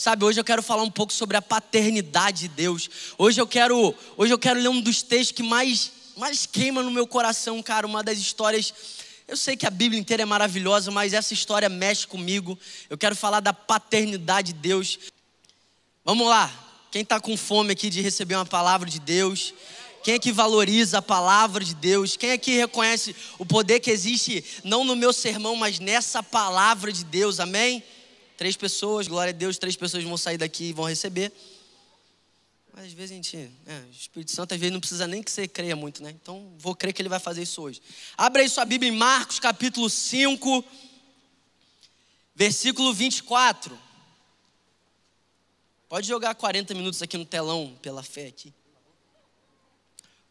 Sabe, hoje eu quero falar um pouco sobre a paternidade de Deus. Hoje eu quero, hoje eu quero ler um dos textos que mais, mais queima no meu coração, cara. Uma das histórias. Eu sei que a Bíblia inteira é maravilhosa, mas essa história mexe comigo. Eu quero falar da paternidade de Deus. Vamos lá. Quem está com fome aqui de receber uma palavra de Deus? Quem é que valoriza a palavra de Deus? Quem é que reconhece o poder que existe, não no meu sermão, mas nessa palavra de Deus? Amém? Três pessoas, glória a Deus, três pessoas vão sair daqui e vão receber. Mas às vezes a gente, é, o Espírito Santo às vezes não precisa nem que você creia muito, né? Então vou crer que ele vai fazer isso hoje. Abra aí sua Bíblia em Marcos capítulo 5, versículo 24. Pode jogar 40 minutos aqui no telão, pela fé aqui.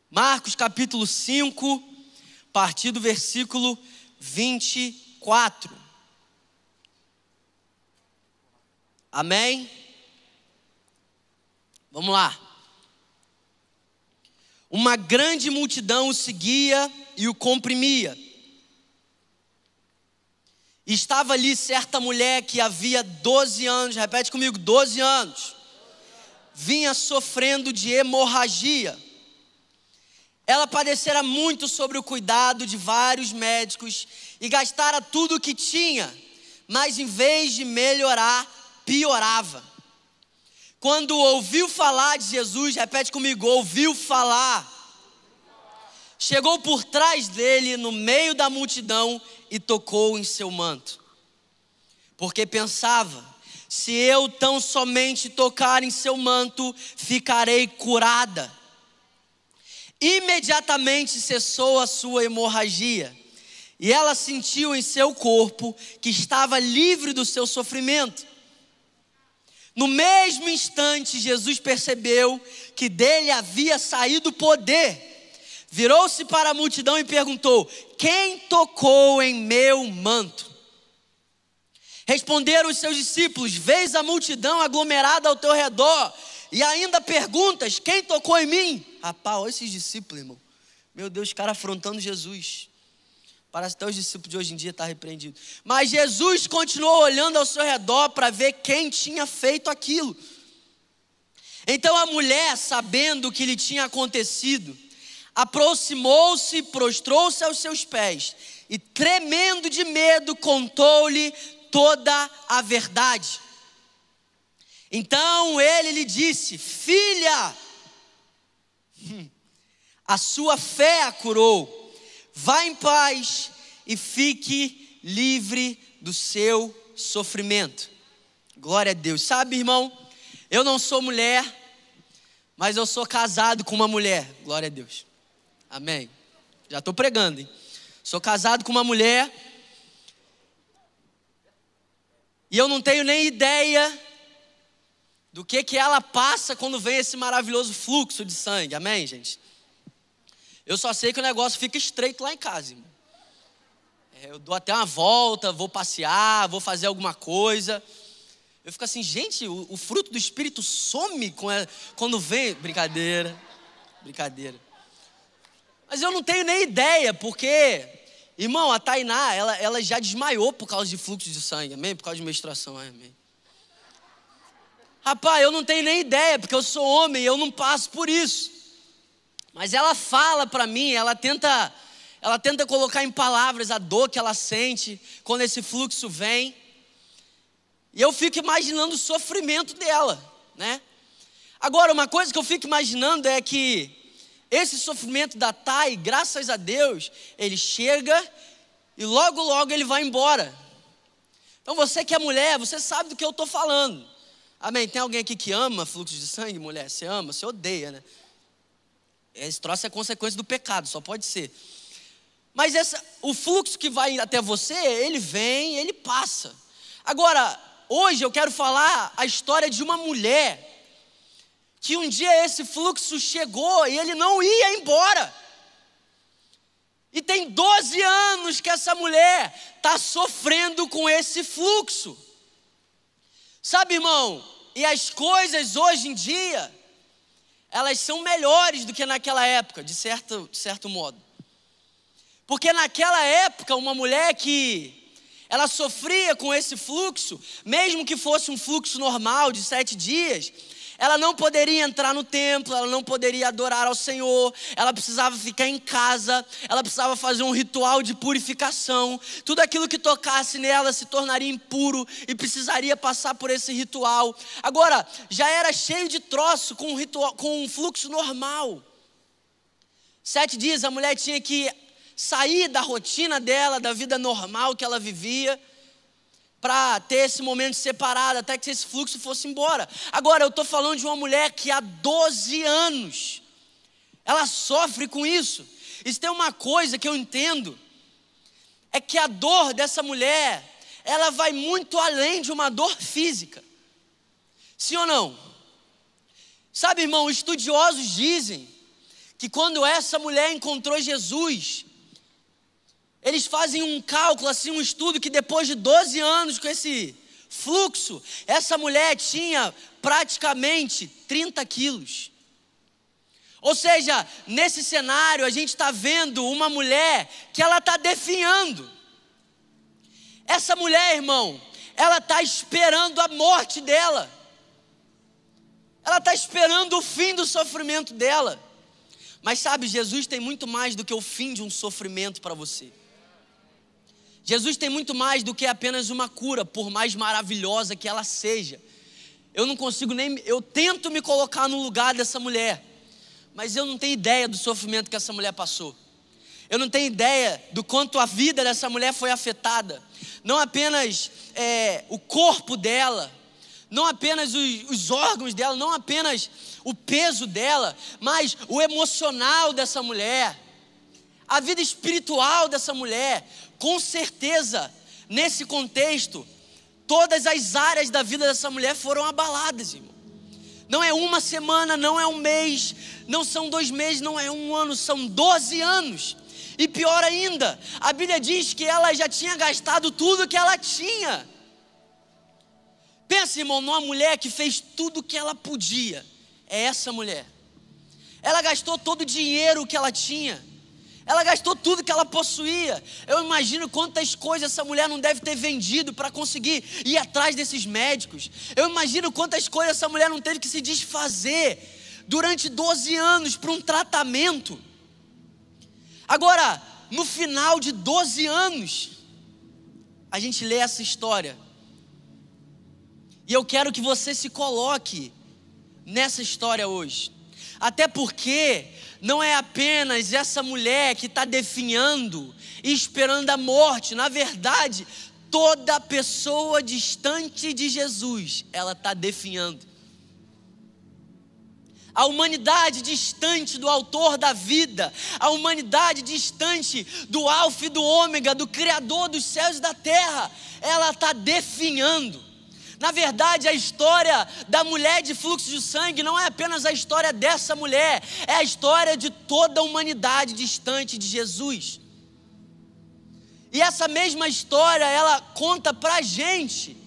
Marcos capítulo 5, a partir do versículo 24. Amém? Vamos lá. Uma grande multidão o seguia e o comprimia. Estava ali certa mulher que havia 12 anos, repete comigo, 12 anos, vinha sofrendo de hemorragia ela padecera muito sobre o cuidado de vários médicos e gastara tudo o que tinha, mas em vez de melhorar, piorava. Quando ouviu falar de Jesus, repete comigo, ouviu falar. Chegou por trás dele, no meio da multidão, e tocou em seu manto. Porque pensava: se eu tão somente tocar em seu manto, ficarei curada. Imediatamente cessou a sua hemorragia e ela sentiu em seu corpo que estava livre do seu sofrimento. No mesmo instante, Jesus percebeu que dele havia saído poder. Virou-se para a multidão e perguntou: Quem tocou em meu manto? Responderam os seus discípulos: Vês a multidão aglomerada ao teu redor e ainda perguntas: Quem tocou em mim? Rapaz, olha esses discípulos, irmão. Meu Deus, cara afrontando Jesus. Parece até os discípulos de hoje em dia estar tá repreendido. Mas Jesus continuou olhando ao seu redor para ver quem tinha feito aquilo. Então a mulher, sabendo o que lhe tinha acontecido, aproximou-se, prostrou-se aos seus pés e, tremendo de medo, contou-lhe toda a verdade. Então ele lhe disse: Filha, a sua fé a curou. Vá em paz e fique livre do seu sofrimento. Glória a Deus. Sabe, irmão, eu não sou mulher, mas eu sou casado com uma mulher. Glória a Deus. Amém. Já estou pregando, hein? Sou casado com uma mulher. E eu não tenho nem ideia do que que ela passa quando vem esse maravilhoso fluxo de sangue. Amém, gente? Eu só sei que o negócio fica estreito lá em casa. Irmão. É, eu dou até uma volta, vou passear, vou fazer alguma coisa. Eu fico assim, gente, o, o fruto do Espírito some quando vem. Brincadeira, brincadeira. Mas eu não tenho nem ideia, porque, irmão, a Tainá, ela, ela já desmaiou por causa de fluxo de sangue, amém? Por causa de menstruação, amém? Rapaz, eu não tenho nem ideia, porque eu sou homem eu não passo por isso. Mas ela fala para mim, ela tenta, ela tenta colocar em palavras a dor que ela sente quando esse fluxo vem. E eu fico imaginando o sofrimento dela, né? Agora, uma coisa que eu fico imaginando é que esse sofrimento da Thay, graças a Deus, ele chega e logo, logo ele vai embora. Então você que é mulher, você sabe do que eu estou falando. Amém. Tem alguém aqui que ama fluxo de sangue, mulher? Você ama? Você odeia, né? Esse troço é consequência do pecado, só pode ser. Mas essa, o fluxo que vai até você, ele vem, ele passa. Agora, hoje eu quero falar a história de uma mulher que um dia esse fluxo chegou e ele não ia embora. E tem 12 anos que essa mulher está sofrendo com esse fluxo. Sabe, irmão, e as coisas hoje em dia, elas são melhores do que naquela época, de certo, de certo modo. Porque naquela época, uma mulher que ela sofria com esse fluxo, mesmo que fosse um fluxo normal de sete dias, ela não poderia entrar no templo, ela não poderia adorar ao Senhor, ela precisava ficar em casa, ela precisava fazer um ritual de purificação. Tudo aquilo que tocasse nela se tornaria impuro e precisaria passar por esse ritual. Agora, já era cheio de troço com um, ritual, com um fluxo normal. Sete dias a mulher tinha que sair da rotina dela, da vida normal que ela vivia para ter esse momento separado, até que esse fluxo fosse embora. Agora, eu estou falando de uma mulher que há 12 anos, ela sofre com isso. Isso tem uma coisa que eu entendo, é que a dor dessa mulher, ela vai muito além de uma dor física. Sim ou não? Sabe, irmão, estudiosos dizem que quando essa mulher encontrou Jesus, eles fazem um cálculo, assim, um estudo que depois de 12 anos com esse fluxo, essa mulher tinha praticamente 30 quilos. Ou seja, nesse cenário a gente está vendo uma mulher que ela está definhando. Essa mulher, irmão, ela está esperando a morte dela. Ela está esperando o fim do sofrimento dela. Mas sabe, Jesus tem muito mais do que o fim de um sofrimento para você. Jesus tem muito mais do que apenas uma cura, por mais maravilhosa que ela seja. Eu não consigo nem. Eu tento me colocar no lugar dessa mulher, mas eu não tenho ideia do sofrimento que essa mulher passou. Eu não tenho ideia do quanto a vida dessa mulher foi afetada. Não apenas é, o corpo dela, não apenas os, os órgãos dela, não apenas o peso dela, mas o emocional dessa mulher, a vida espiritual dessa mulher, com certeza, nesse contexto, todas as áreas da vida dessa mulher foram abaladas, irmão. Não é uma semana, não é um mês, não são dois meses, não é um ano, são doze anos. E pior ainda, a Bíblia diz que ela já tinha gastado tudo que ela tinha. Pensa, irmão, numa mulher que fez tudo que ela podia. É essa mulher. Ela gastou todo o dinheiro que ela tinha. Ela gastou tudo que ela possuía. Eu imagino quantas coisas essa mulher não deve ter vendido para conseguir ir atrás desses médicos. Eu imagino quantas coisas essa mulher não teve que se desfazer durante 12 anos para um tratamento. Agora, no final de 12 anos, a gente lê essa história. E eu quero que você se coloque nessa história hoje. Até porque não é apenas essa mulher que está definhando e esperando a morte. Na verdade, toda pessoa distante de Jesus, ela está definhando. A humanidade distante do autor da vida, a humanidade distante do alfa e do ômega, do criador dos céus e da terra, ela está definhando. Na verdade, a história da mulher de fluxo de sangue não é apenas a história dessa mulher, é a história de toda a humanidade distante de Jesus. E essa mesma história, ela conta pra gente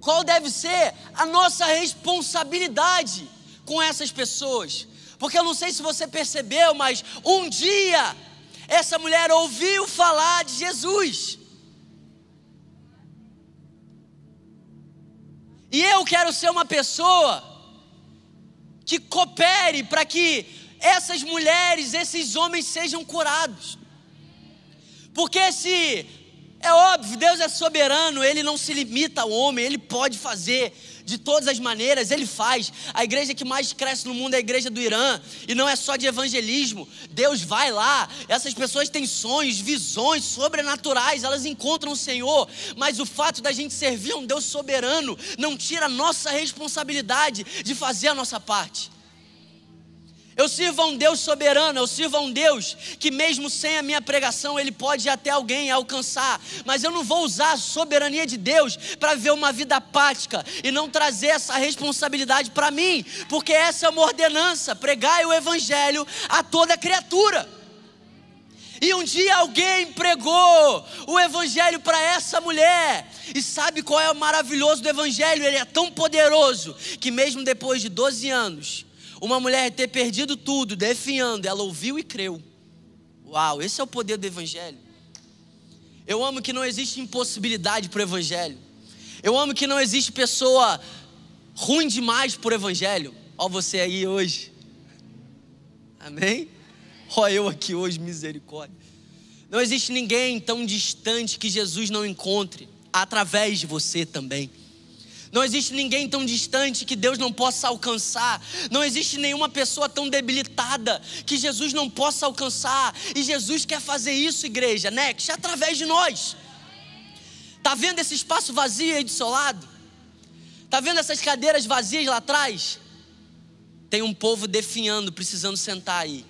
qual deve ser a nossa responsabilidade com essas pessoas. Porque eu não sei se você percebeu, mas um dia essa mulher ouviu falar de Jesus. E eu quero ser uma pessoa que coopere para que essas mulheres, esses homens sejam curados. Porque se é óbvio, Deus é soberano, ele não se limita ao homem, ele pode fazer de todas as maneiras, ele faz. A igreja que mais cresce no mundo é a igreja do Irã, e não é só de evangelismo. Deus vai lá, essas pessoas têm sonhos, visões sobrenaturais, elas encontram o Senhor, mas o fato da gente servir a um Deus soberano não tira a nossa responsabilidade de fazer a nossa parte. Eu sirvo a um Deus soberano, eu sirvo a um Deus que, mesmo sem a minha pregação, Ele pode até alguém alcançar. Mas eu não vou usar a soberania de Deus para ver uma vida apática e não trazer essa responsabilidade para mim, porque essa é uma ordenança: pregai o Evangelho a toda criatura. E um dia alguém pregou o Evangelho para essa mulher. E sabe qual é o maravilhoso do Evangelho? Ele é tão poderoso que, mesmo depois de 12 anos, uma mulher ter perdido tudo, definhando, ela ouviu e creu. Uau, esse é o poder do Evangelho. Eu amo que não existe impossibilidade para o Evangelho. Eu amo que não existe pessoa ruim demais por Evangelho. Ó, você aí hoje. Amém? Ó, eu aqui hoje, misericórdia. Não existe ninguém tão distante que Jesus não encontre através de você também. Não existe ninguém tão distante que Deus não possa alcançar. Não existe nenhuma pessoa tão debilitada que Jesus não possa alcançar. E Jesus quer fazer isso, igreja, Next, através de nós. Tá vendo esse espaço vazio aí do seu lado? Tá vendo essas cadeiras vazias lá atrás? Tem um povo definhando, precisando sentar aí.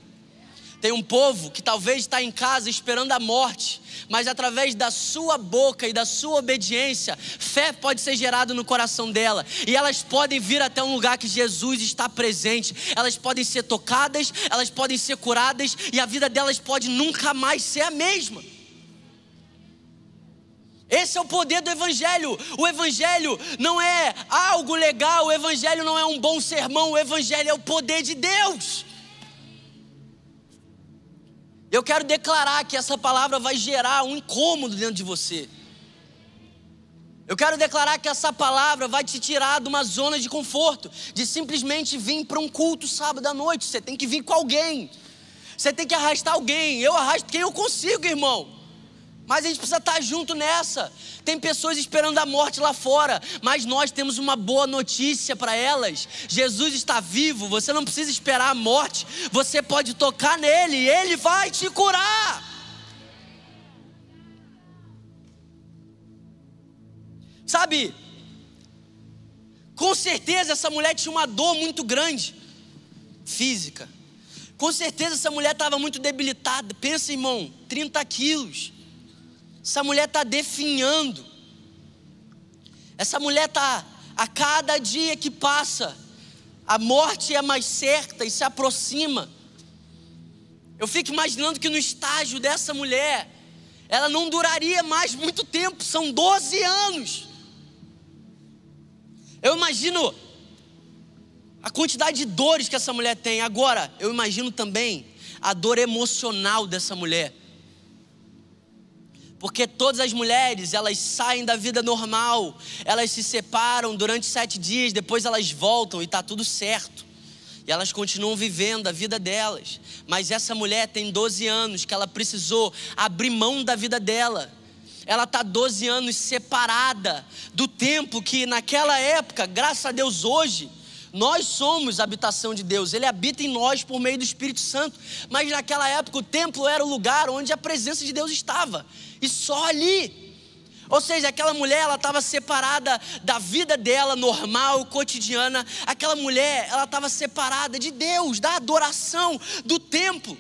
Tem um povo que talvez está em casa esperando a morte, mas através da sua boca e da sua obediência, fé pode ser gerada no coração dela, e elas podem vir até um lugar que Jesus está presente, elas podem ser tocadas, elas podem ser curadas, e a vida delas pode nunca mais ser a mesma. Esse é o poder do Evangelho. O Evangelho não é algo legal, o Evangelho não é um bom sermão, o Evangelho é o poder de Deus. Eu quero declarar que essa palavra vai gerar um incômodo dentro de você. Eu quero declarar que essa palavra vai te tirar de uma zona de conforto, de simplesmente vir para um culto sábado à noite. Você tem que vir com alguém. Você tem que arrastar alguém. Eu arrasto quem eu consigo, irmão. Mas a gente precisa estar junto nessa. Tem pessoas esperando a morte lá fora, mas nós temos uma boa notícia para elas. Jesus está vivo, você não precisa esperar a morte, você pode tocar nele, ele vai te curar. Sabe? Com certeza essa mulher tinha uma dor muito grande, física. Com certeza essa mulher estava muito debilitada. Pensa, irmão, 30 quilos. Essa mulher está definhando. Essa mulher está, a cada dia que passa, a morte é mais certa e se aproxima. Eu fico imaginando que no estágio dessa mulher, ela não duraria mais muito tempo, são 12 anos. Eu imagino a quantidade de dores que essa mulher tem. Agora, eu imagino também a dor emocional dessa mulher. Porque todas as mulheres, elas saem da vida normal, elas se separam durante sete dias, depois elas voltam e está tudo certo. E elas continuam vivendo a vida delas. Mas essa mulher tem 12 anos que ela precisou abrir mão da vida dela. Ela está 12 anos separada do tempo que naquela época, graças a Deus hoje, nós somos a habitação de Deus, Ele habita em nós por meio do Espírito Santo. Mas naquela época o templo era o lugar onde a presença de Deus estava, e só ali. Ou seja, aquela mulher, ela estava separada da vida dela normal, cotidiana. Aquela mulher, ela estava separada de Deus, da adoração, do templo.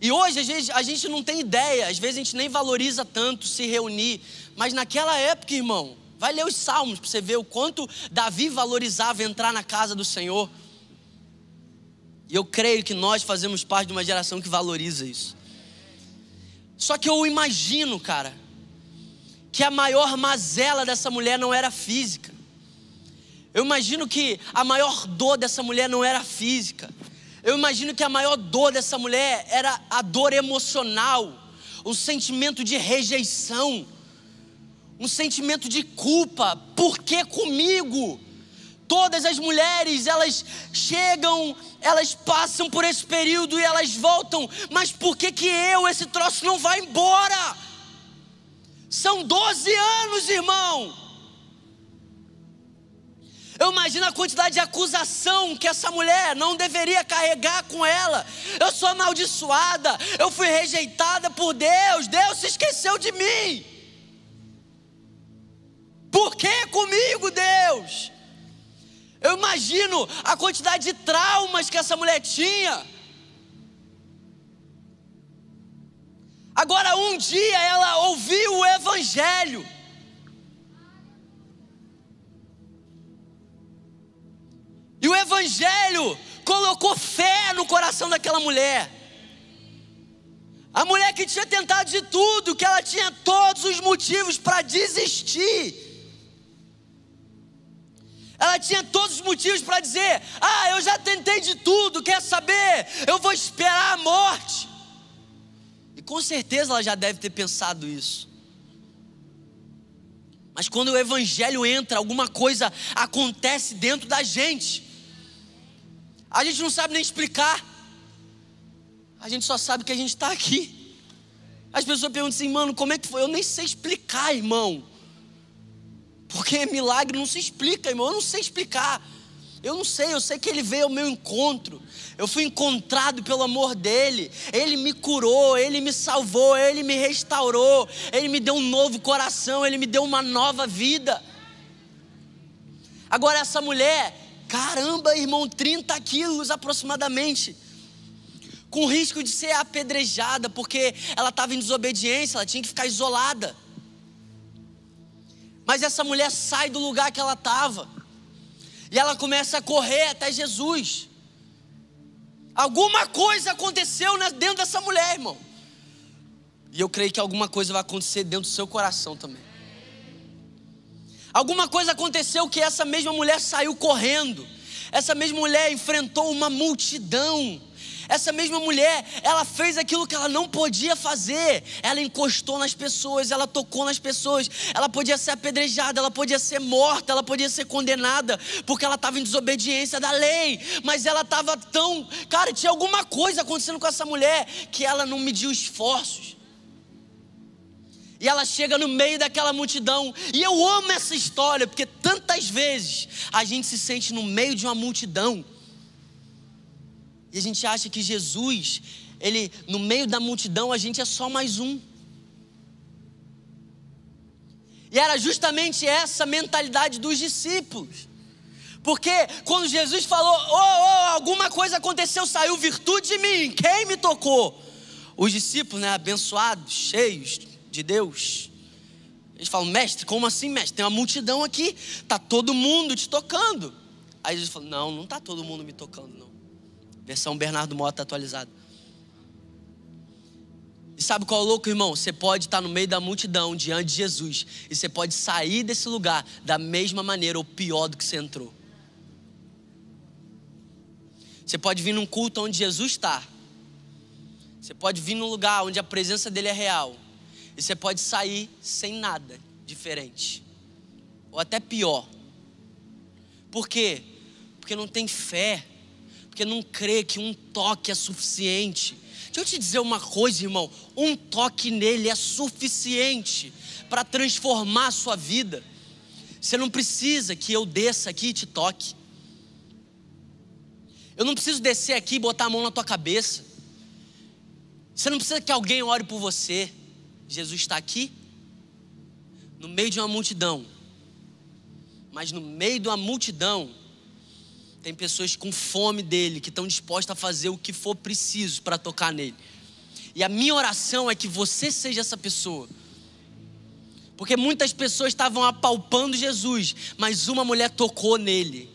E hoje a gente, a gente não tem ideia, às vezes a gente nem valoriza tanto se reunir. Mas naquela época, irmão, Vai ler os Salmos para você ver o quanto Davi valorizava entrar na casa do Senhor. E eu creio que nós fazemos parte de uma geração que valoriza isso. Só que eu imagino, cara, que a maior mazela dessa mulher não era física. Eu imagino que a maior dor dessa mulher não era física. Eu imagino que a maior dor dessa mulher era a dor emocional, o sentimento de rejeição um sentimento de culpa. Por que comigo? Todas as mulheres, elas chegam, elas passam por esse período e elas voltam, mas por que que eu, esse troço não vai embora? São 12 anos, irmão. Eu imagino a quantidade de acusação que essa mulher não deveria carregar com ela. Eu sou amaldiçoada, eu fui rejeitada por Deus, Deus se esqueceu de mim. Por que comigo, Deus? Eu imagino a quantidade de traumas que essa mulher tinha. Agora, um dia ela ouviu o Evangelho. E o Evangelho colocou fé no coração daquela mulher. A mulher que tinha tentado de tudo, que ela tinha todos os motivos para desistir. Ela tinha todos os motivos para dizer: Ah, eu já tentei de tudo, quer saber? Eu vou esperar a morte. E com certeza ela já deve ter pensado isso. Mas quando o evangelho entra, alguma coisa acontece dentro da gente. A gente não sabe nem explicar. A gente só sabe que a gente está aqui. As pessoas perguntam assim, mano, como é que foi? Eu nem sei explicar, irmão. Porque milagre não se explica, irmão. Eu não sei explicar. Eu não sei, eu sei que ele veio ao meu encontro. Eu fui encontrado pelo amor dele. Ele me curou, ele me salvou, ele me restaurou, ele me deu um novo coração, ele me deu uma nova vida. Agora, essa mulher, caramba, irmão, 30 quilos aproximadamente, com risco de ser apedrejada, porque ela estava em desobediência, ela tinha que ficar isolada. Mas essa mulher sai do lugar que ela estava. E ela começa a correr até Jesus. Alguma coisa aconteceu dentro dessa mulher, irmão. E eu creio que alguma coisa vai acontecer dentro do seu coração também. Alguma coisa aconteceu que essa mesma mulher saiu correndo. Essa mesma mulher enfrentou uma multidão. Essa mesma mulher, ela fez aquilo que ela não podia fazer. Ela encostou nas pessoas, ela tocou nas pessoas. Ela podia ser apedrejada, ela podia ser morta, ela podia ser condenada, porque ela estava em desobediência da lei. Mas ela estava tão. Cara, tinha alguma coisa acontecendo com essa mulher que ela não mediu esforços. E ela chega no meio daquela multidão. E eu amo essa história, porque tantas vezes a gente se sente no meio de uma multidão a gente acha que Jesus, ele no meio da multidão, a gente é só mais um. E era justamente essa mentalidade dos discípulos. Porque quando Jesus falou, oh, oh, alguma coisa aconteceu, saiu virtude de mim, quem me tocou? Os discípulos, né, abençoados, cheios de Deus, eles falam, mestre, como assim, mestre? Tem uma multidão aqui, está todo mundo te tocando. Aí Jesus falou, não, não está todo mundo me tocando, não. Versão Bernardo Mota atualizada. E sabe qual é o louco, irmão? Você pode estar no meio da multidão diante de Jesus e você pode sair desse lugar da mesma maneira ou pior do que você entrou. Você pode vir num culto onde Jesus está. Você pode vir num lugar onde a presença dele é real. E você pode sair sem nada diferente. Ou até pior. Por quê? Porque não tem fé porque não crê que um toque é suficiente. Deixa eu te dizer uma coisa, irmão: um toque nele é suficiente para transformar a sua vida. Você não precisa que eu desça aqui e te toque. Eu não preciso descer aqui e botar a mão na tua cabeça. Você não precisa que alguém ore por você. Jesus está aqui, no meio de uma multidão. Mas no meio de uma multidão, tem pessoas com fome dele, que estão dispostas a fazer o que for preciso para tocar nele. E a minha oração é que você seja essa pessoa. Porque muitas pessoas estavam apalpando Jesus, mas uma mulher tocou nele.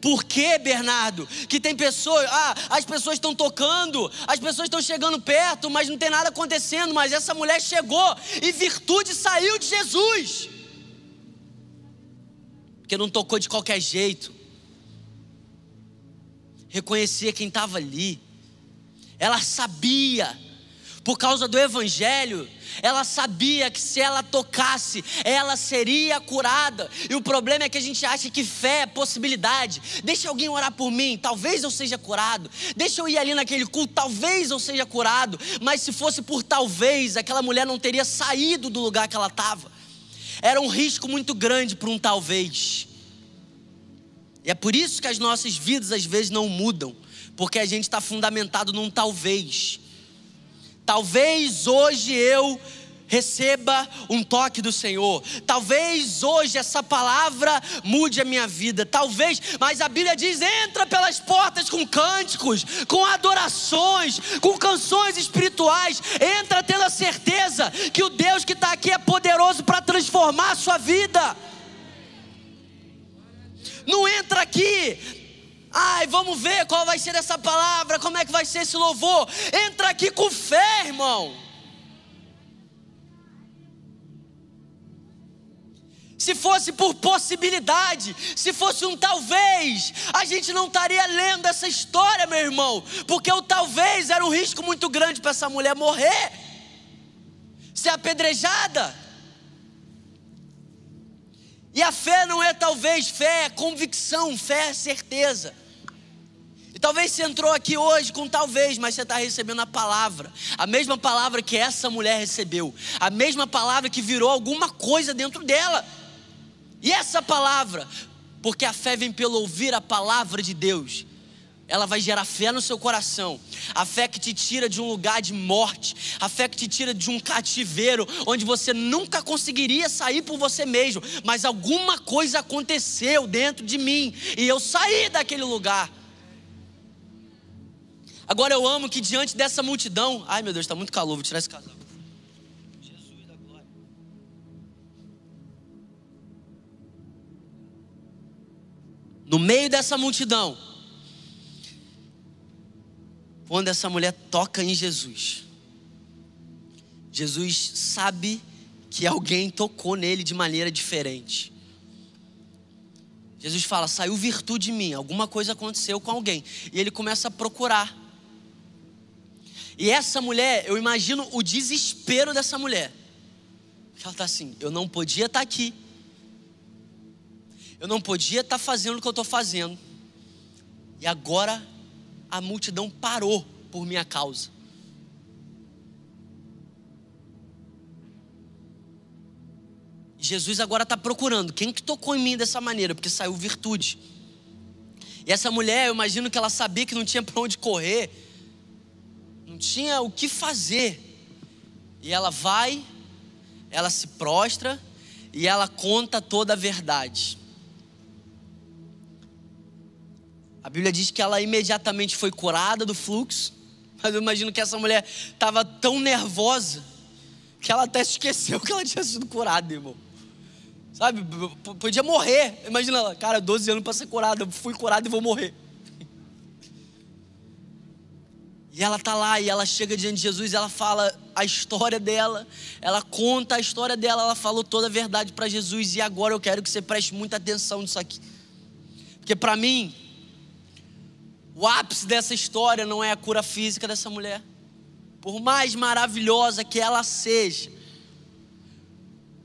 Por que, Bernardo? Que tem pessoas, ah, as pessoas estão tocando, as pessoas estão chegando perto, mas não tem nada acontecendo. Mas essa mulher chegou e virtude saiu de Jesus. Porque não tocou de qualquer jeito reconhecia quem estava ali. Ela sabia, por causa do Evangelho, ela sabia que se ela tocasse, ela seria curada. E o problema é que a gente acha que fé é possibilidade. Deixa alguém orar por mim, talvez eu seja curado. Deixa eu ir ali naquele culto, talvez eu seja curado. Mas se fosse por talvez, aquela mulher não teria saído do lugar que ela estava. Era um risco muito grande para um talvez. E é por isso que as nossas vidas às vezes não mudam, porque a gente está fundamentado num talvez. Talvez hoje eu receba um toque do Senhor. Talvez hoje essa palavra mude a minha vida. Talvez, mas a Bíblia diz: entra pelas portas com cânticos, com adorações, com canções espirituais. Entra tendo a certeza que o Deus que está aqui é poderoso para transformar a sua vida. Não entra aqui. Ai, vamos ver qual vai ser essa palavra, como é que vai ser esse louvor. Entra aqui com fé, irmão. Se fosse por possibilidade, se fosse um talvez, a gente não estaria lendo essa história, meu irmão, porque o talvez era um risco muito grande para essa mulher morrer. ser apedrejada. E a fé não é talvez fé, é convicção, fé é certeza. E talvez você entrou aqui hoje com talvez, mas você está recebendo a palavra, a mesma palavra que essa mulher recebeu, a mesma palavra que virou alguma coisa dentro dela. E essa palavra, porque a fé vem pelo ouvir a palavra de Deus ela vai gerar fé no seu coração, a fé que te tira de um lugar de morte, a fé que te tira de um cativeiro onde você nunca conseguiria sair por você mesmo, mas alguma coisa aconteceu dentro de mim. E eu saí daquele lugar. Agora eu amo que diante dessa multidão, ai meu Deus, está muito calor, vou tirar esse casaco. No meio dessa multidão, quando essa mulher toca em Jesus, Jesus sabe que alguém tocou nele de maneira diferente. Jesus fala: saiu virtude de mim, alguma coisa aconteceu com alguém. E ele começa a procurar. E essa mulher, eu imagino o desespero dessa mulher. Ela está assim: eu não podia estar tá aqui. Eu não podia estar tá fazendo o que eu estou fazendo. E agora a multidão parou por minha causa. Jesus agora está procurando quem que tocou em mim dessa maneira, porque saiu virtude. E essa mulher, eu imagino que ela sabia que não tinha para onde correr, não tinha o que fazer. E ela vai, ela se prostra e ela conta toda a verdade. A Bíblia diz que ela imediatamente foi curada do fluxo, mas eu imagino que essa mulher estava tão nervosa que ela até esqueceu que ela tinha sido curada, irmão. Sabe, podia morrer. Imagina ela, cara, 12 anos para ser curada, fui curada e vou morrer. E ela tá lá e ela chega diante de Jesus, ela fala a história dela, ela conta a história dela, ela falou toda a verdade para Jesus e agora eu quero que você preste muita atenção nisso aqui. Porque para mim, o ápice dessa história não é a cura física dessa mulher. Por mais maravilhosa que ela seja,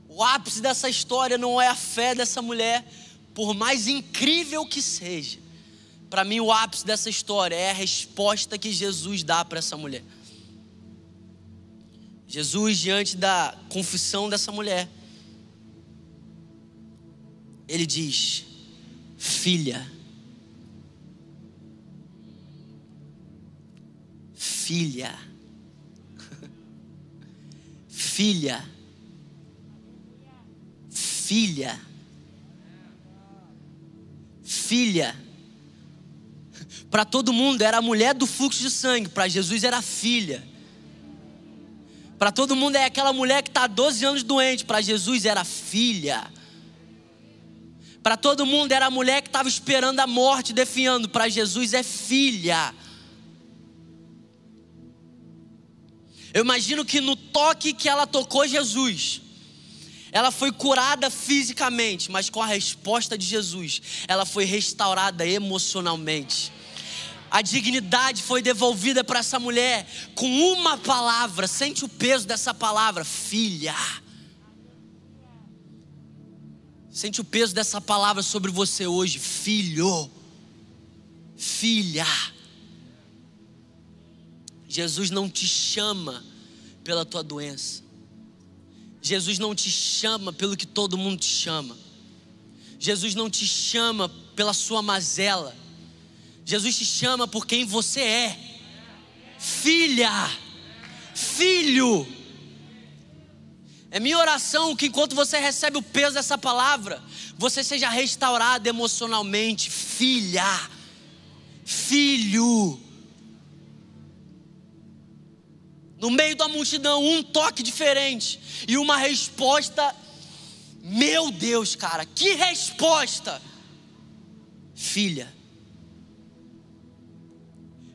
o ápice dessa história não é a fé dessa mulher, por mais incrível que seja. Para mim, o ápice dessa história é a resposta que Jesus dá para essa mulher. Jesus, diante da confissão dessa mulher, ele diz: Filha, filha. Filha. Filha. Filha. Para todo mundo era a mulher do fluxo de sangue, para Jesus era filha. Para todo mundo é aquela mulher que está há 12 anos doente, para Jesus era filha. Para todo mundo era a mulher que estava esperando a morte, defiando, para Jesus é filha. Eu imagino que no toque que ela tocou Jesus, ela foi curada fisicamente, mas com a resposta de Jesus, ela foi restaurada emocionalmente. A dignidade foi devolvida para essa mulher com uma palavra, sente o peso dessa palavra, filha. Sente o peso dessa palavra sobre você hoje, filho, filha. Jesus não te chama pela tua doença. Jesus não te chama pelo que todo mundo te chama. Jesus não te chama pela sua mazela. Jesus te chama por quem você é. Filha, filho. É minha oração que enquanto você recebe o peso dessa palavra, você seja restaurado emocionalmente. Filha, filho. No meio da multidão, um toque diferente e uma resposta. Meu Deus, cara, que resposta! Filha.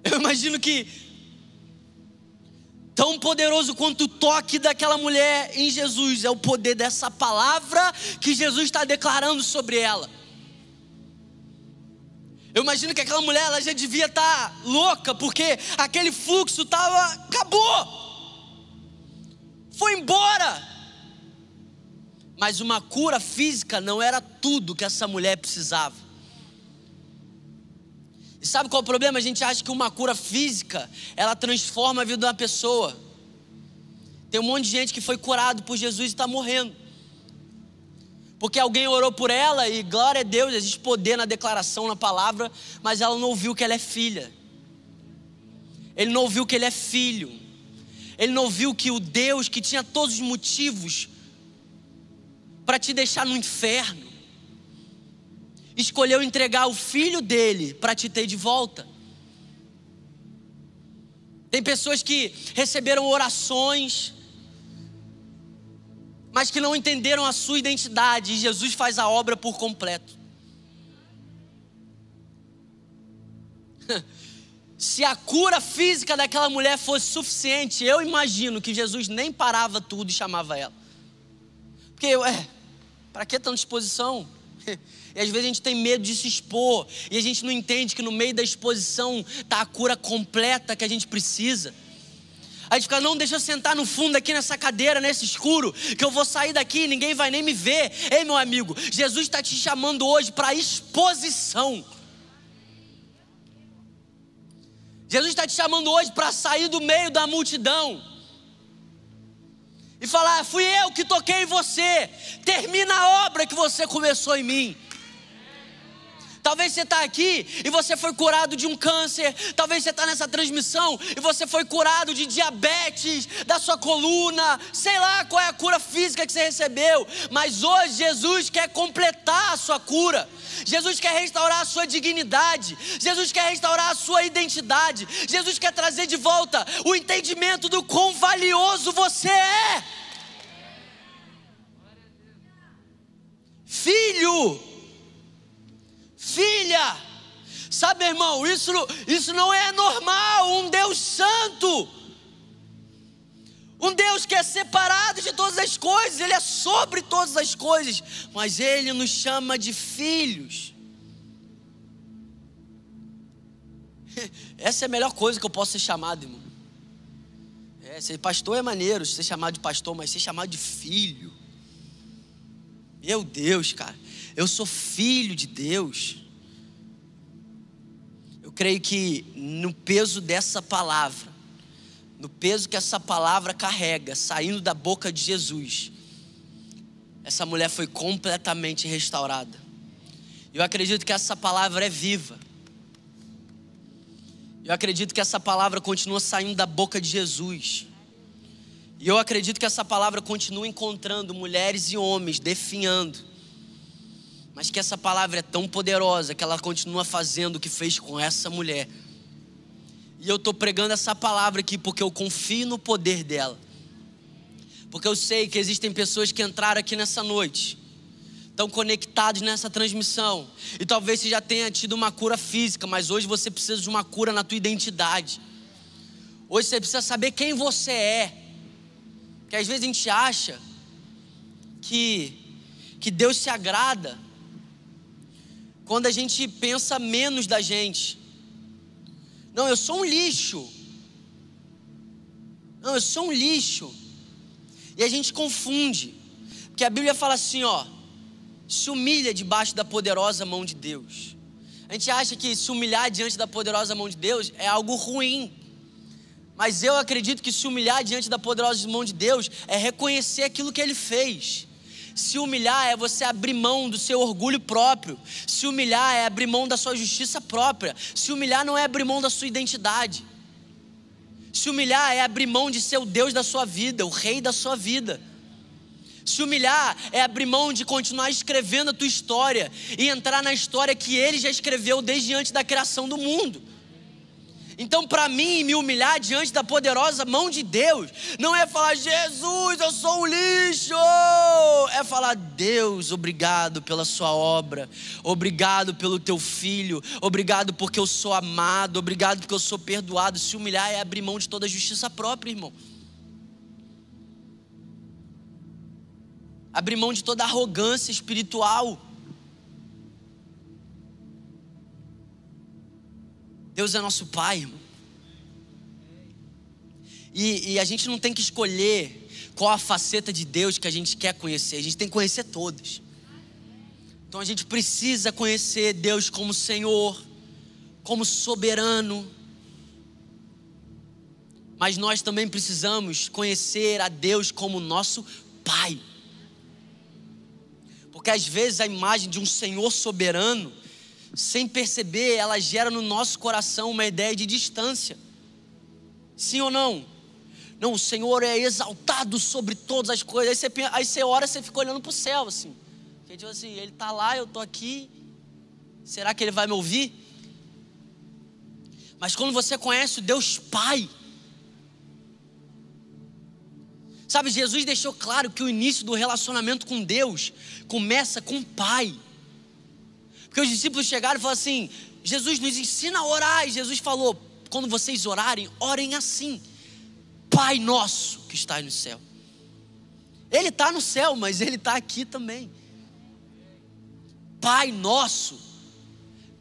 Eu imagino que tão poderoso quanto o toque daquela mulher em Jesus é o poder dessa palavra que Jesus está declarando sobre ela. Eu imagino que aquela mulher ela já devia estar tá louca, porque aquele fluxo tava acabou. foi embora. Mas uma cura física não era tudo que essa mulher precisava. E sabe qual é o problema? A gente acha que uma cura física, ela transforma a vida de uma pessoa. Tem um monte de gente que foi curado por Jesus e está morrendo. Porque alguém orou por ela e glória a Deus, existe poder na declaração, na palavra, mas ela não ouviu que ela é filha. Ele não ouviu que ele é filho. Ele não ouviu que o Deus que tinha todos os motivos para te deixar no inferno, escolheu entregar o filho dele para te ter de volta. Tem pessoas que receberam orações, mas que não entenderam a sua identidade, e Jesus faz a obra por completo. Se a cura física daquela mulher fosse suficiente, eu imagino que Jesus nem parava tudo e chamava ela. Porque, ué, para que tanta exposição? E às vezes a gente tem medo de se expor, e a gente não entende que no meio da exposição está a cura completa que a gente precisa. A gente fica, não, deixa eu sentar no fundo aqui nessa cadeira, nesse escuro, que eu vou sair daqui e ninguém vai nem me ver. Ei, meu amigo, Jesus está te chamando hoje para exposição. Jesus está te chamando hoje para sair do meio da multidão e falar: fui eu que toquei em você, termina a obra que você começou em mim. Talvez você está aqui e você foi curado de um câncer. Talvez você está nessa transmissão e você foi curado de diabetes, da sua coluna. Sei lá qual é a cura física que você recebeu. Mas hoje Jesus quer completar a sua cura. Jesus quer restaurar a sua dignidade. Jesus quer restaurar a sua identidade. Jesus quer trazer de volta o entendimento do quão valioso você é. Filho filha. Sabe, irmão, isso, isso não é normal. Um Deus santo, um Deus que é separado de todas as coisas, Ele é sobre todas as coisas, mas Ele nos chama de filhos. Essa é a melhor coisa que eu posso ser chamado, irmão. É, ser pastor é maneiro, ser chamado de pastor, mas ser chamado de filho. Meu Deus, cara, eu sou filho de Deus creio que no peso dessa palavra, no peso que essa palavra carrega, saindo da boca de Jesus, essa mulher foi completamente restaurada. Eu acredito que essa palavra é viva. Eu acredito que essa palavra continua saindo da boca de Jesus. E eu acredito que essa palavra continua encontrando mulheres e homens definhando mas que essa palavra é tão poderosa que ela continua fazendo o que fez com essa mulher. E eu estou pregando essa palavra aqui porque eu confio no poder dela. Porque eu sei que existem pessoas que entraram aqui nessa noite, estão conectados nessa transmissão. E talvez você já tenha tido uma cura física, mas hoje você precisa de uma cura na tua identidade. Hoje você precisa saber quem você é. Porque às vezes a gente acha que, que Deus se agrada quando a gente pensa menos da gente. Não, eu sou um lixo. Não, eu sou um lixo. E a gente confunde. Porque a Bíblia fala assim, ó, se humilha debaixo da poderosa mão de Deus. A gente acha que se humilhar diante da poderosa mão de Deus é algo ruim. Mas eu acredito que se humilhar diante da poderosa mão de Deus é reconhecer aquilo que ele fez. Se humilhar é você abrir mão do seu orgulho próprio. Se humilhar é abrir mão da sua justiça própria. Se humilhar não é abrir mão da sua identidade. Se humilhar é abrir mão de ser o Deus da sua vida, o rei da sua vida. Se humilhar é abrir mão de continuar escrevendo a tua história e entrar na história que ele já escreveu desde antes da criação do mundo. Então, para mim, me humilhar diante da poderosa mão de Deus, não é falar, Jesus, eu sou um lixo. É falar, Deus, obrigado pela Sua obra, obrigado pelo Teu filho, obrigado porque eu sou amado, obrigado porque eu sou perdoado. Se humilhar é abrir mão de toda a justiça própria, irmão. Abrir mão de toda arrogância espiritual. Deus é nosso Pai, irmão. E, e a gente não tem que escolher qual a faceta de Deus que a gente quer conhecer, a gente tem que conhecer todas. Então a gente precisa conhecer Deus como Senhor, como soberano, mas nós também precisamos conhecer a Deus como nosso Pai. Porque às vezes a imagem de um Senhor soberano, sem perceber, ela gera no nosso coração uma ideia de distância. Sim ou não? Não, o Senhor é exaltado sobre todas as coisas. Aí você, aí você ora, você fica olhando para o céu, assim. Porque, tipo assim, ele está lá, eu estou aqui. Será que ele vai me ouvir? Mas quando você conhece o Deus Pai, Sabe, Jesus deixou claro que o início do relacionamento com Deus começa com o Pai. Porque os discípulos chegaram e falaram assim: Jesus nos ensina a orar. E Jesus falou: quando vocês orarem, orem assim: Pai nosso que está no céu. Ele está no céu, mas ele está aqui também. Pai nosso.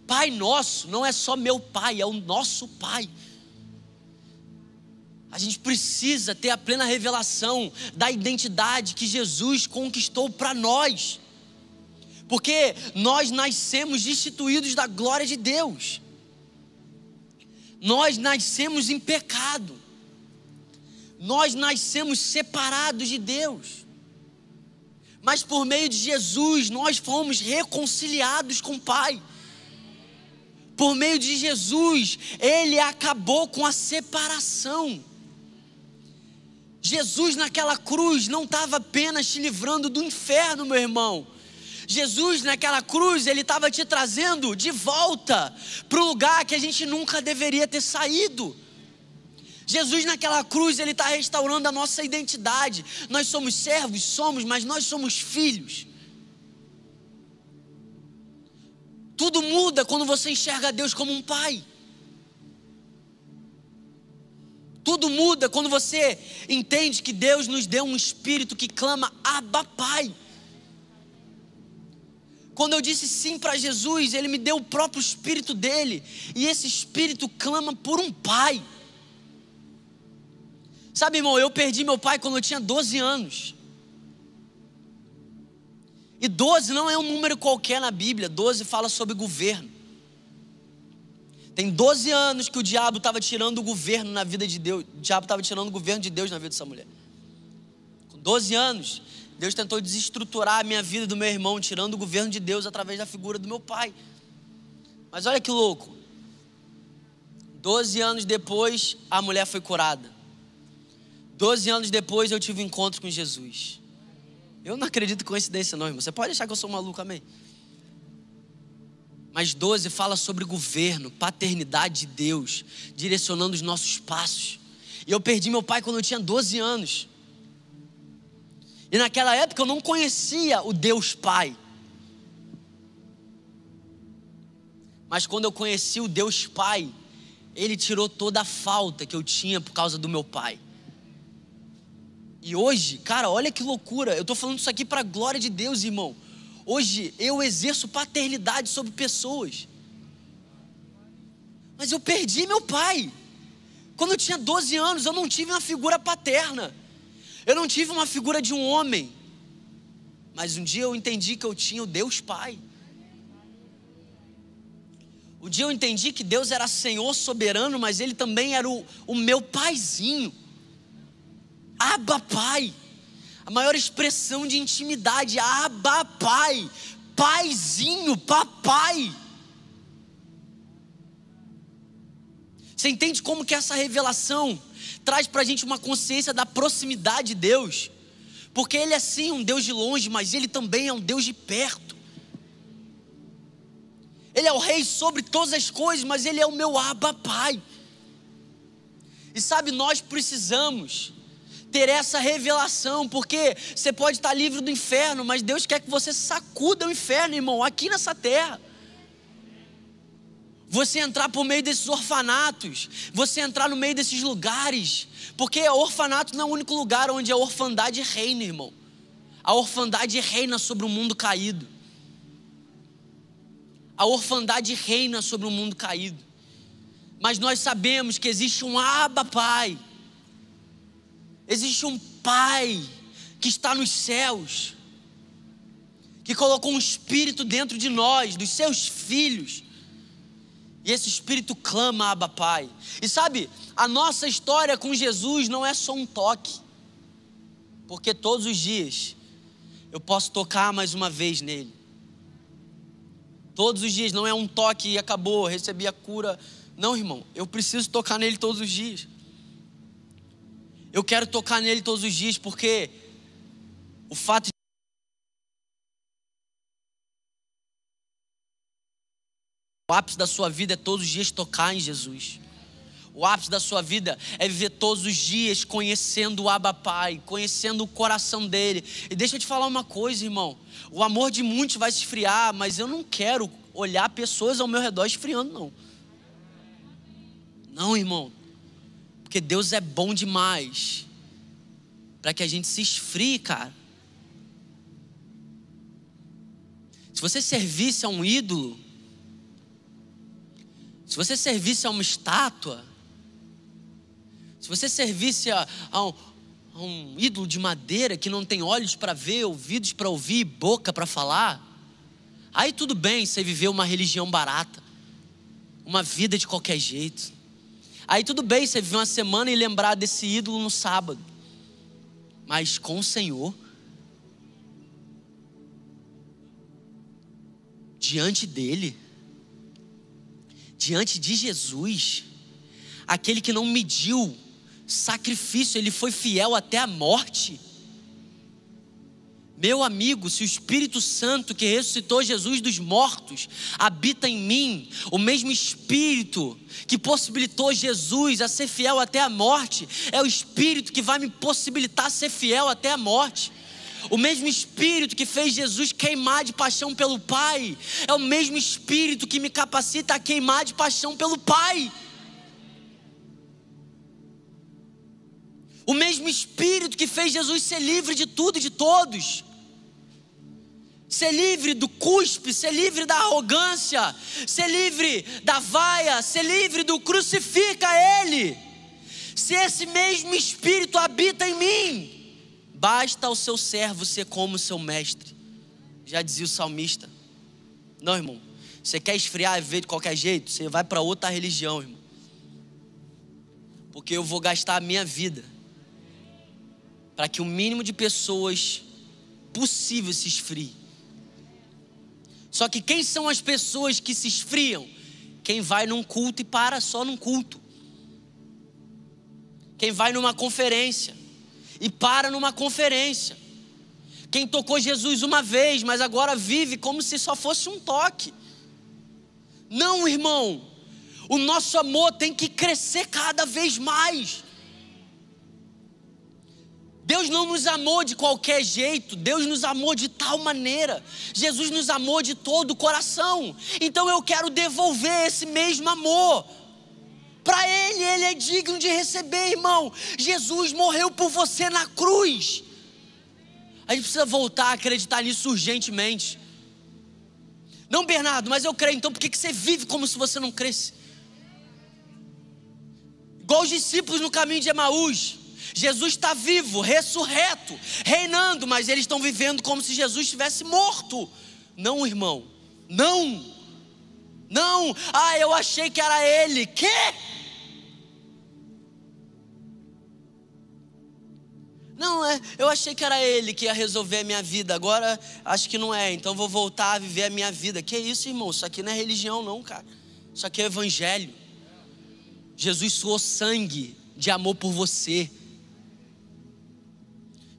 Pai nosso não é só meu pai, é o nosso pai. A gente precisa ter a plena revelação da identidade que Jesus conquistou para nós. Porque nós nascemos destituídos da glória de Deus. Nós nascemos em pecado. Nós nascemos separados de Deus. Mas por meio de Jesus nós fomos reconciliados com o Pai. Por meio de Jesus, Ele acabou com a separação. Jesus naquela cruz não estava apenas te livrando do inferno, meu irmão. Jesus naquela cruz, ele estava te trazendo de volta para o lugar que a gente nunca deveria ter saído. Jesus naquela cruz, ele está restaurando a nossa identidade. Nós somos servos, somos, mas nós somos filhos. Tudo muda quando você enxerga Deus como um pai. Tudo muda quando você entende que Deus nos deu um espírito que clama Abba Pai. Quando eu disse sim para Jesus, Ele me deu o próprio espírito dele, e esse espírito clama por um pai. Sabe, irmão, eu perdi meu pai quando eu tinha 12 anos. E 12 não é um número qualquer na Bíblia, 12 fala sobre governo. Tem 12 anos que o diabo estava tirando o governo na vida de Deus. O diabo estava tirando o governo de Deus na vida dessa mulher. Com 12 anos, Deus tentou desestruturar a minha vida do meu irmão, tirando o governo de Deus através da figura do meu pai. Mas olha que louco. 12 anos depois, a mulher foi curada. 12 anos depois, eu tive um encontro com Jesus. Eu não acredito em coincidência, não, irmão. Você pode achar que eu sou maluco, amém? Mas 12 fala sobre governo, paternidade de Deus, direcionando os nossos passos. E eu perdi meu pai quando eu tinha 12 anos. E naquela época eu não conhecia o Deus Pai. Mas quando eu conheci o Deus Pai, Ele tirou toda a falta que eu tinha por causa do meu pai. E hoje, cara, olha que loucura. Eu estou falando isso aqui para a glória de Deus, irmão. Hoje eu exerço paternidade sobre pessoas. Mas eu perdi meu pai. Quando eu tinha 12 anos, eu não tive uma figura paterna. Eu não tive uma figura de um homem. Mas um dia eu entendi que eu tinha o Deus Pai. Um dia eu entendi que Deus era Senhor soberano, mas Ele também era o, o meu paizinho. Abba Pai a maior expressão de intimidade, Abba Pai, Paizinho, Papai. Você entende como que essa revelação traz para a gente uma consciência da proximidade de Deus? Porque Ele é sim um Deus de longe, mas Ele também é um Deus de perto. Ele é o Rei sobre todas as coisas, mas Ele é o meu Abba Pai. E sabe, nós precisamos ter essa revelação, porque você pode estar livre do inferno, mas Deus quer que você sacuda o inferno, irmão, aqui nessa terra. Você entrar por meio desses orfanatos, você entrar no meio desses lugares, porque orfanato não é o único lugar onde a orfandade reina, irmão. A orfandade reina sobre o mundo caído. A orfandade reina sobre o mundo caído. Mas nós sabemos que existe um Abba Pai Existe um Pai que está nos céus, que colocou um espírito dentro de nós, dos seus filhos. E esse espírito clama, Abba Pai. E sabe, a nossa história com Jesus não é só um toque, porque todos os dias eu posso tocar mais uma vez nele. Todos os dias, não é um toque e acabou, recebi a cura. Não, irmão, eu preciso tocar nele todos os dias. Eu quero tocar nele todos os dias porque o fato de O ápice da sua vida é todos os dias tocar em Jesus. O ápice da sua vida é viver todos os dias conhecendo o Abba Pai, conhecendo o coração dele. E deixa eu te falar uma coisa, irmão. O amor de muitos vai se esfriar, mas eu não quero olhar pessoas ao meu redor esfriando, não. Não, irmão. Porque Deus é bom demais para que a gente se esfrie, cara. Se você servisse a um ídolo, se você servisse a uma estátua, se você servisse a, a, um, a um ídolo de madeira que não tem olhos para ver, ouvidos para ouvir, boca para falar, aí tudo bem você viver uma religião barata, uma vida de qualquer jeito. Aí tudo bem você viver uma semana e lembrar desse ídolo no sábado. Mas com o Senhor, diante dele, diante de Jesus, aquele que não mediu sacrifício, ele foi fiel até a morte. Meu amigo, se o Espírito Santo que ressuscitou Jesus dos mortos habita em mim, o mesmo Espírito que possibilitou Jesus a ser fiel até a morte, é o Espírito que vai me possibilitar ser fiel até a morte. O mesmo Espírito que fez Jesus queimar de paixão pelo Pai, é o mesmo Espírito que me capacita a queimar de paixão pelo Pai. O mesmo Espírito que fez Jesus ser livre de tudo e de todos. Ser livre do cuspe, ser livre da arrogância, ser livre da vaia, ser livre do crucifica Ele. Se esse mesmo Espírito habita em mim, basta ao seu servo ser como seu mestre. Já dizia o salmista. Não, irmão. Você quer esfriar e ver de qualquer jeito? Você vai para outra religião, irmão. Porque eu vou gastar a minha vida para que o mínimo de pessoas possível se esfrie. Só que quem são as pessoas que se esfriam? Quem vai num culto e para só num culto. Quem vai numa conferência e para numa conferência. Quem tocou Jesus uma vez, mas agora vive como se só fosse um toque. Não, irmão. O nosso amor tem que crescer cada vez mais. Deus não nos amou de qualquer jeito, Deus nos amou de tal maneira. Jesus nos amou de todo o coração. Então eu quero devolver esse mesmo amor. Para Ele, Ele é digno de receber, irmão. Jesus morreu por você na cruz. A gente precisa voltar a acreditar nisso urgentemente. Não, Bernardo, mas eu creio, então por que você vive como se você não cresce? Igual os discípulos no caminho de Emaús. Jesus está vivo, ressurreto, reinando, mas eles estão vivendo como se Jesus estivesse morto. Não, irmão, não, não. Ah, eu achei que era ele. Que? Não, é, eu achei que era ele que ia resolver a minha vida. Agora acho que não é. Então vou voltar a viver a minha vida. Que isso, irmão? Isso aqui não é religião, não, cara. Isso aqui é evangelho. Jesus suou sangue de amor por você.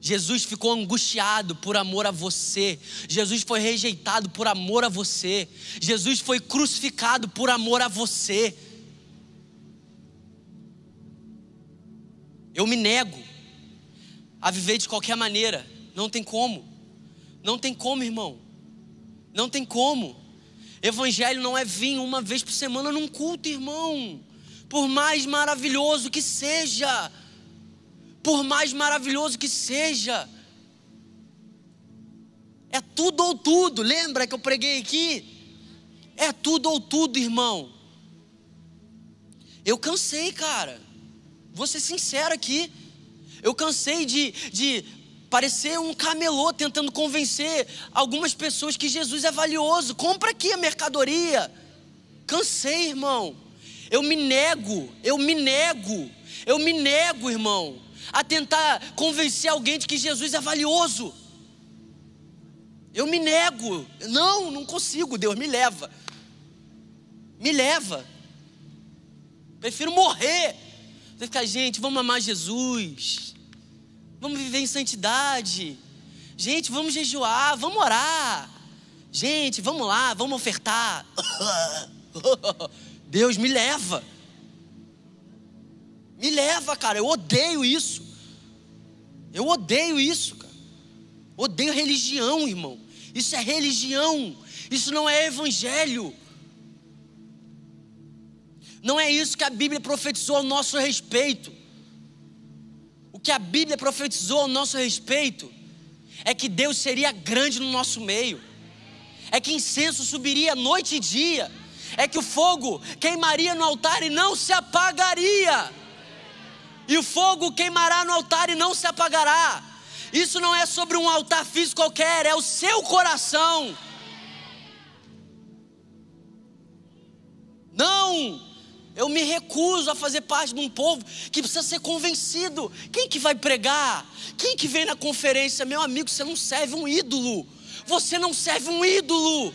Jesus ficou angustiado por amor a você. Jesus foi rejeitado por amor a você. Jesus foi crucificado por amor a você. Eu me nego a viver de qualquer maneira. Não tem como. Não tem como, irmão. Não tem como. Evangelho não é vir uma vez por semana num culto, irmão. Por mais maravilhoso que seja por mais maravilhoso que seja. É tudo ou tudo, lembra que eu preguei aqui? É tudo ou tudo, irmão. Eu cansei, cara. Vou ser sincero aqui. Eu cansei de, de parecer um camelô tentando convencer algumas pessoas que Jesus é valioso. Compra aqui a mercadoria. Cansei, irmão. Eu me nego, eu me nego, eu me nego, irmão, a tentar convencer alguém de que Jesus é valioso. Eu me nego. Não, não consigo. Deus me leva. Me leva. Prefiro morrer. Você fica, gente, vamos amar Jesus. Vamos viver em santidade. Gente, vamos jejuar, vamos orar. Gente, vamos lá, vamos ofertar. Deus me leva. Me leva, cara. Eu odeio isso. Eu odeio isso, cara. Odeio religião, irmão. Isso é religião. Isso não é evangelho. Não é isso que a Bíblia profetizou ao nosso respeito. O que a Bíblia profetizou ao nosso respeito é que Deus seria grande no nosso meio, é que incenso subiria noite e dia, é que o fogo queimaria no altar e não se apagaria, e o fogo queimará no altar e não se apagará. Isso não é sobre um altar físico qualquer, é o seu coração. Não eu me recuso a fazer parte de um povo que precisa ser convencido. Quem que vai pregar? Quem que vem na conferência? Meu amigo, você não serve um ídolo. Você não serve um ídolo.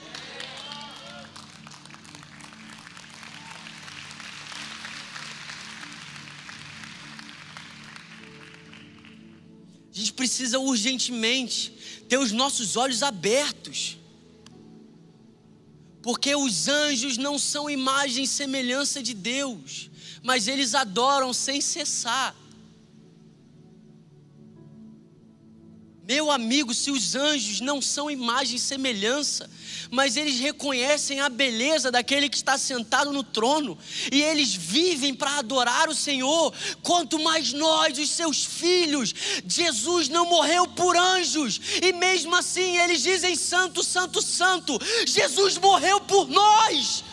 A gente precisa urgentemente ter os nossos olhos abertos porque os anjos não são imagem e semelhança de Deus, mas eles adoram sem cessar. Meu amigo, se os anjos não são imagem e semelhança, mas eles reconhecem a beleza daquele que está sentado no trono, e eles vivem para adorar o Senhor, quanto mais nós, os seus filhos. Jesus não morreu por anjos, e mesmo assim eles dizem: Santo, Santo, Santo. Jesus morreu por nós.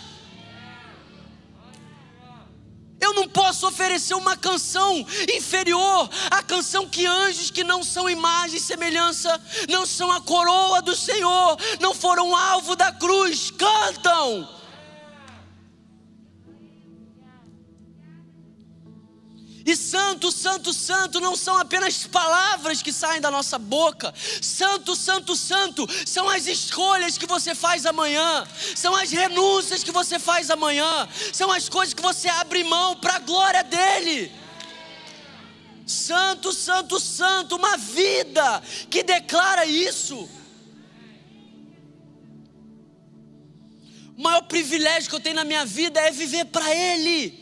Não posso oferecer uma canção inferior à canção que anjos que não são imagem e semelhança, não são a coroa do Senhor, não foram alvo da cruz, cantam. E santo, santo, santo não são apenas palavras que saem da nossa boca. Santo, santo, santo são as escolhas que você faz amanhã, são as renúncias que você faz amanhã, são as coisas que você abre mão para a glória dele. Santo, santo, santo, uma vida que declara isso. O maior privilégio que eu tenho na minha vida é viver para Ele.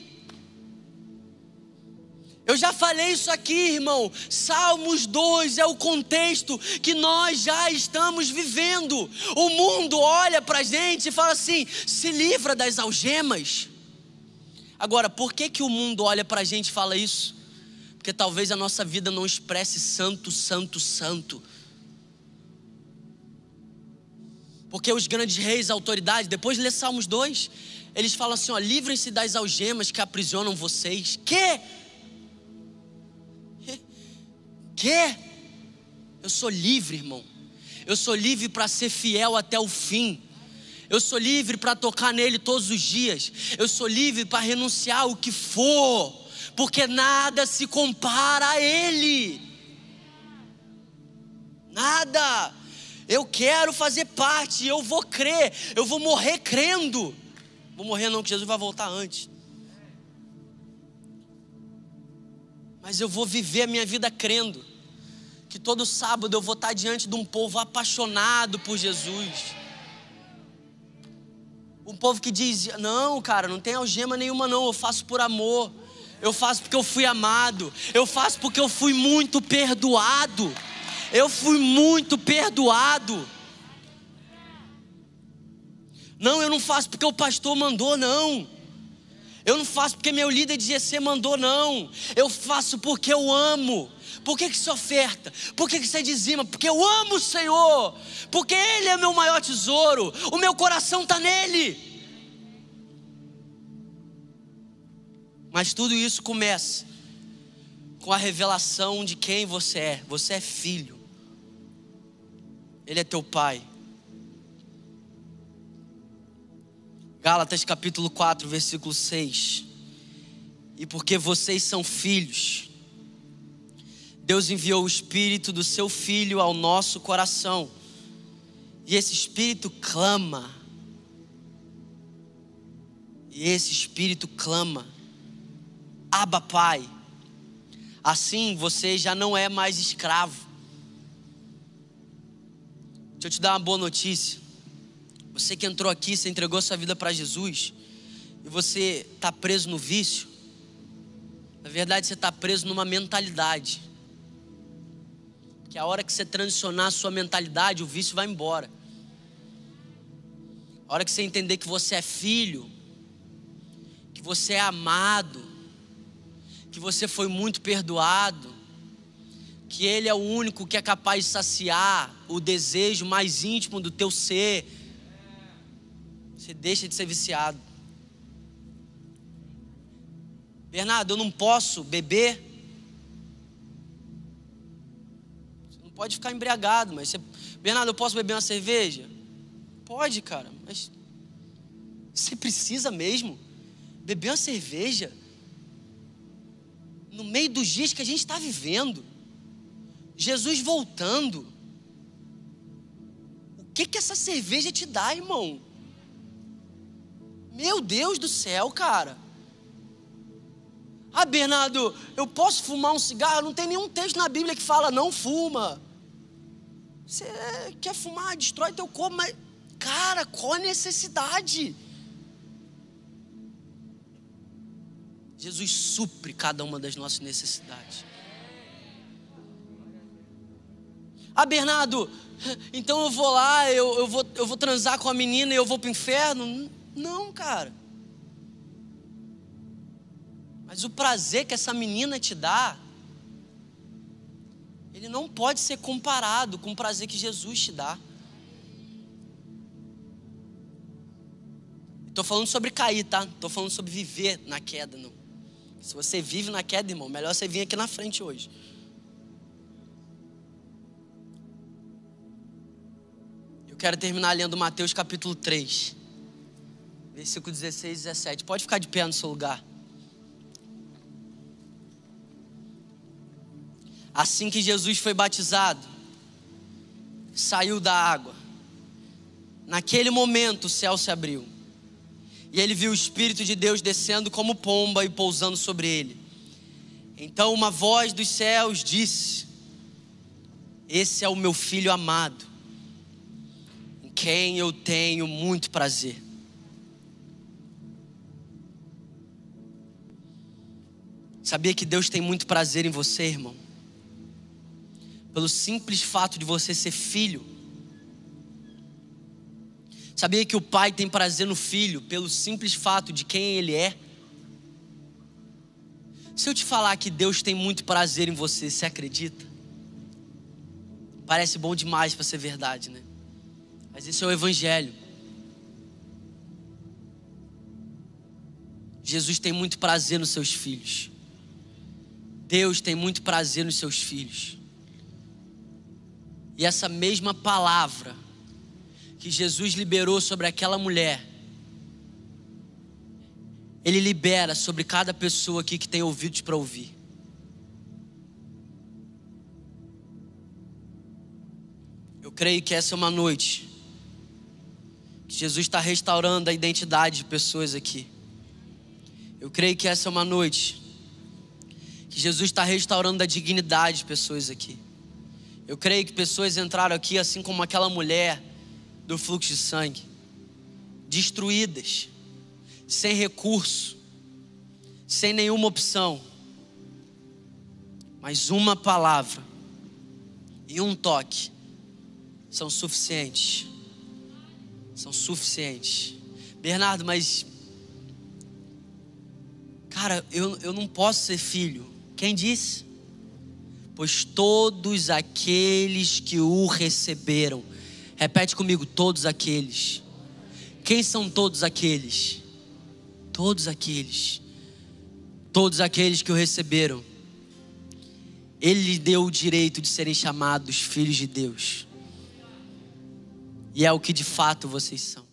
Eu já falei isso aqui, irmão. Salmos 2 é o contexto que nós já estamos vivendo. O mundo olha para a gente e fala assim: se livra das algemas. Agora, por que, que o mundo olha para a gente e fala isso? Porque talvez a nossa vida não expresse santo, santo, santo. Porque os grandes reis, autoridades, depois de ler Salmos 2, eles falam assim: ó, livrem-se das algemas que aprisionam vocês. Que? Quê? Eu sou livre, irmão. Eu sou livre para ser fiel até o fim. Eu sou livre para tocar nele todos os dias. Eu sou livre para renunciar ao que for, porque nada se compara a ele. Nada. Eu quero fazer parte, eu vou crer, eu vou morrer crendo. Vou morrer não, que Jesus vai voltar antes. Mas eu vou viver a minha vida crendo que todo sábado eu vou estar diante de um povo apaixonado por Jesus. Um povo que diz: Não, cara, não tem algema nenhuma, não, eu faço por amor, eu faço porque eu fui amado, eu faço porque eu fui muito perdoado, eu fui muito perdoado. Não, eu não faço porque o pastor mandou, não. Eu não faço porque meu líder de GC mandou, não. Eu faço porque eu amo. Por que, que você oferta? Por que, que você dizima? Porque eu amo o Senhor. Porque Ele é meu maior tesouro. O meu coração está nele. Mas tudo isso começa com a revelação de quem você é. Você é filho. Ele é teu pai. Gálatas capítulo 4, versículo 6. E porque vocês são filhos, Deus enviou o Espírito do seu Filho ao nosso coração. E esse Espírito clama. E esse Espírito clama. Abba, Pai. Assim você já não é mais escravo. Deixa eu te dar uma boa notícia. Você que entrou aqui, você entregou sua vida para Jesus e você está preso no vício. Na verdade, você está preso numa mentalidade. Que a hora que você transicionar a sua mentalidade, o vício vai embora. A hora que você entender que você é filho, que você é amado, que você foi muito perdoado, que Ele é o único que é capaz de saciar o desejo mais íntimo do teu ser você deixa de ser viciado. Bernardo, eu não posso beber. Você não pode ficar embriagado, mas você. Bernardo, eu posso beber uma cerveja? Pode, cara, mas você precisa mesmo beber uma cerveja no meio dos dias que a gente está vivendo. Jesus voltando. O que que essa cerveja te dá, irmão? Meu Deus do céu, cara. Ah, Bernardo, eu posso fumar um cigarro? Não tem nenhum texto na Bíblia que fala não fuma. Você quer fumar, destrói teu corpo, mas, cara, qual a necessidade? Jesus supre cada uma das nossas necessidades. Ah, Bernardo, então eu vou lá, eu, eu, vou, eu vou transar com a menina e eu vou para o inferno? Não, cara. Mas o prazer que essa menina te dá, ele não pode ser comparado com o prazer que Jesus te dá. Estou falando sobre cair, tá? Estou falando sobre viver na queda, não. Se você vive na queda, irmão, melhor você vir aqui na frente hoje. Eu quero terminar lendo Mateus capítulo 3 versículo 16 e 17. Pode ficar de pé no seu lugar. Assim que Jesus foi batizado, saiu da água. Naquele momento o céu se abriu. E ele viu o Espírito de Deus descendo como pomba e pousando sobre ele. Então uma voz dos céus disse: Esse é o meu filho amado, em quem eu tenho muito prazer. Sabia que Deus tem muito prazer em você, irmão? Pelo simples fato de você ser filho. Sabia que o pai tem prazer no filho pelo simples fato de quem ele é? Se eu te falar que Deus tem muito prazer em você, você acredita? Parece bom demais para ser verdade, né? Mas esse é o Evangelho. Jesus tem muito prazer nos seus filhos. Deus tem muito prazer nos seus filhos. E essa mesma palavra que Jesus liberou sobre aquela mulher, Ele libera sobre cada pessoa aqui que tem ouvidos para ouvir. Eu creio que essa é uma noite que Jesus está restaurando a identidade de pessoas aqui. Eu creio que essa é uma noite que Jesus está restaurando a dignidade de pessoas aqui. Eu creio que pessoas entraram aqui assim como aquela mulher do fluxo de sangue, destruídas, sem recurso, sem nenhuma opção, mas uma palavra e um toque são suficientes. São suficientes. Bernardo, mas. Cara, eu, eu não posso ser filho. Quem disse? Pois todos aqueles que o receberam, repete comigo, todos aqueles. Quem são todos aqueles? Todos aqueles. Todos aqueles que o receberam. Ele lhe deu o direito de serem chamados filhos de Deus. E é o que de fato vocês são.